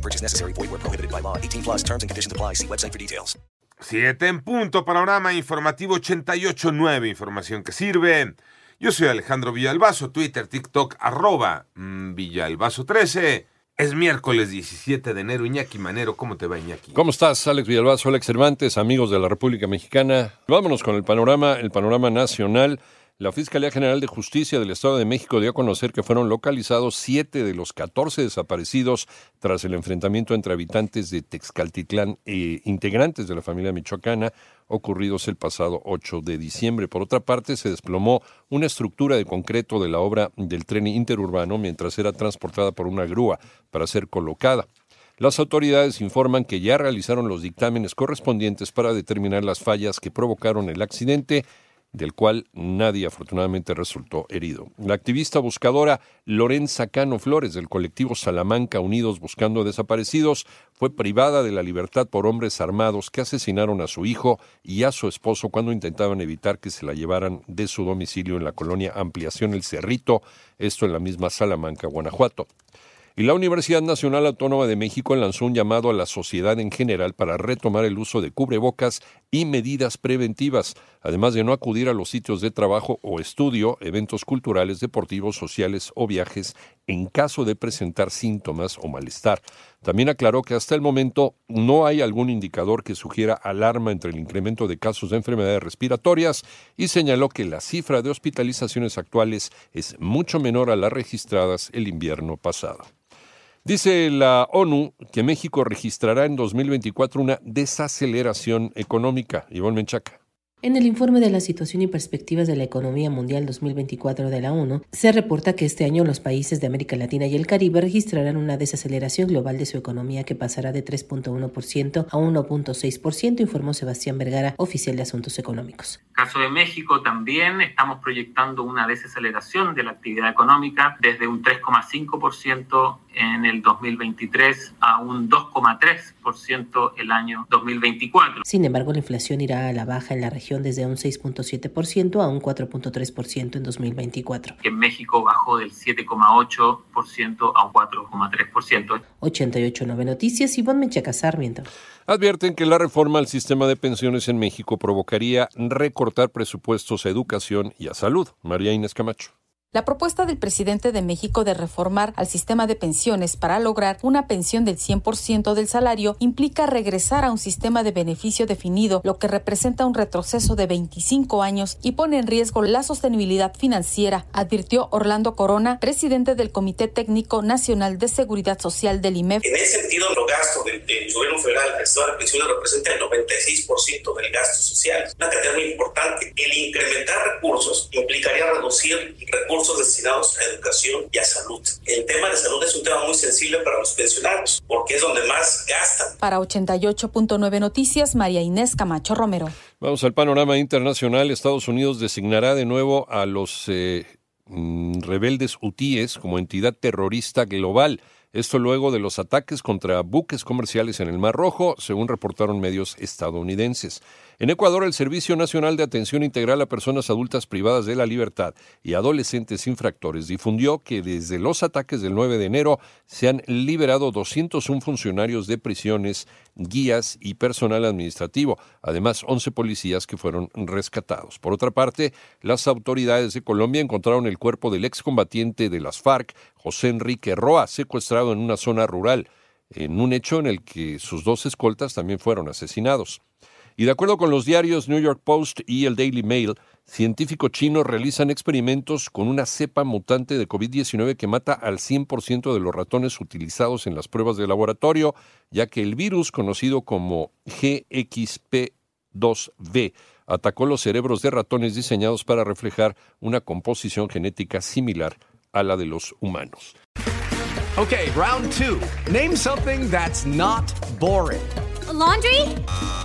No purchase necessary. Void where prohibited by law. 18 plus terms and conditions apply. See website for details. Siete en punto, panorama informativo 88.9, información que sirve. Yo soy Alejandro Villalbazo, Twitter, TikTok, arroba mm, Villalbazo13. Es miércoles 17 de enero. Iñaki Manero, ¿cómo te va, Iñaki? ¿Cómo estás, Alex Villalbazo, Alex Cervantes, amigos de la República Mexicana? Vámonos con el panorama, el panorama nacional. La Fiscalía General de Justicia del Estado de México dio a conocer que fueron localizados siete de los 14 desaparecidos tras el enfrentamiento entre habitantes de Texcaltitlán e integrantes de la familia michoacana ocurridos el pasado 8 de diciembre. Por otra parte, se desplomó una estructura de concreto de la obra del tren interurbano mientras era transportada por una grúa para ser colocada. Las autoridades informan que ya realizaron los dictámenes correspondientes para determinar las fallas que provocaron el accidente del cual nadie afortunadamente resultó herido. La activista buscadora Lorenza Cano Flores del colectivo Salamanca Unidos Buscando Desaparecidos fue privada de la libertad por hombres armados que asesinaron a su hijo y a su esposo cuando intentaban evitar que se la llevaran de su domicilio en la colonia Ampliación El Cerrito, esto en la misma Salamanca, Guanajuato. Y la Universidad Nacional Autónoma de México lanzó un llamado a la sociedad en general para retomar el uso de cubrebocas y medidas preventivas, además de no acudir a los sitios de trabajo o estudio, eventos culturales, deportivos, sociales o viajes en caso de presentar síntomas o malestar. También aclaró que hasta el momento no hay algún indicador que sugiera alarma entre el incremento de casos de enfermedades respiratorias y señaló que la cifra de hospitalizaciones actuales es mucho menor a las registradas el invierno pasado. Dice la ONU que México registrará en 2024 una desaceleración económica. Ivonne Menchaca. En el informe de la situación y perspectivas de la economía mundial 2024 de la ONU, se reporta que este año los países de América Latina y el Caribe registrarán una desaceleración global de su economía que pasará de 3.1% a 1.6%, informó Sebastián Vergara, oficial de Asuntos Económicos. Caso de México también estamos proyectando una desaceleración de la actividad económica desde un 3,5% en el 2023 a un 2,3% el año 2024. Sin embargo, la inflación irá a la baja en la región desde un 6.7% a un 4.3% en 2024. En México bajó del 7,8% a un 4,3%. 88.9 Noticias, Ivonne Menchaca Sarmiento. Advierten que la reforma al sistema de pensiones en México provocaría presupuestos a educación y a salud. María Inés Camacho. La propuesta del presidente de México de reformar al sistema de pensiones para lograr una pensión del 100% del salario implica regresar a un sistema de beneficio definido, lo que representa un retroceso de 25 años y pone en riesgo la sostenibilidad financiera, advirtió Orlando Corona, presidente del Comité Técnico Nacional de Seguridad Social del IMEF. En ese sentido, los gastos del, del gobierno federal al sistema de pensiones representa el 96% del gasto social. Una cantidad muy importante. El incrementar recursos implicaría reducir recursos destinados a educación y a salud. El tema de salud es un tema muy sensible para los pensionados porque es donde más gastan. Para 88.9 Noticias, María Inés Camacho Romero. Vamos al panorama internacional. Estados Unidos designará de nuevo a los eh, mm, rebeldes hutíes como entidad terrorista global. Esto luego de los ataques contra buques comerciales en el Mar Rojo, según reportaron medios estadounidenses. En Ecuador, el Servicio Nacional de Atención Integral a Personas Adultas Privadas de la Libertad y Adolescentes Infractores difundió que desde los ataques del 9 de enero se han liberado 201 funcionarios de prisiones, guías y personal administrativo, además 11 policías que fueron rescatados. Por otra parte, las autoridades de Colombia encontraron el cuerpo del excombatiente de las FARC, José Enrique Roa, secuestrado en una zona rural, en un hecho en el que sus dos escoltas también fueron asesinados. Y de acuerdo con los diarios New York Post y el Daily Mail, científicos chinos realizan experimentos con una cepa mutante de COVID-19 que mata al 100% de los ratones utilizados en las pruebas de laboratorio, ya que el virus conocido como GXP2V atacó los cerebros de ratones diseñados para reflejar una composición genética similar a la de los humanos. Okay, round two. Name something that's not boring. laundry?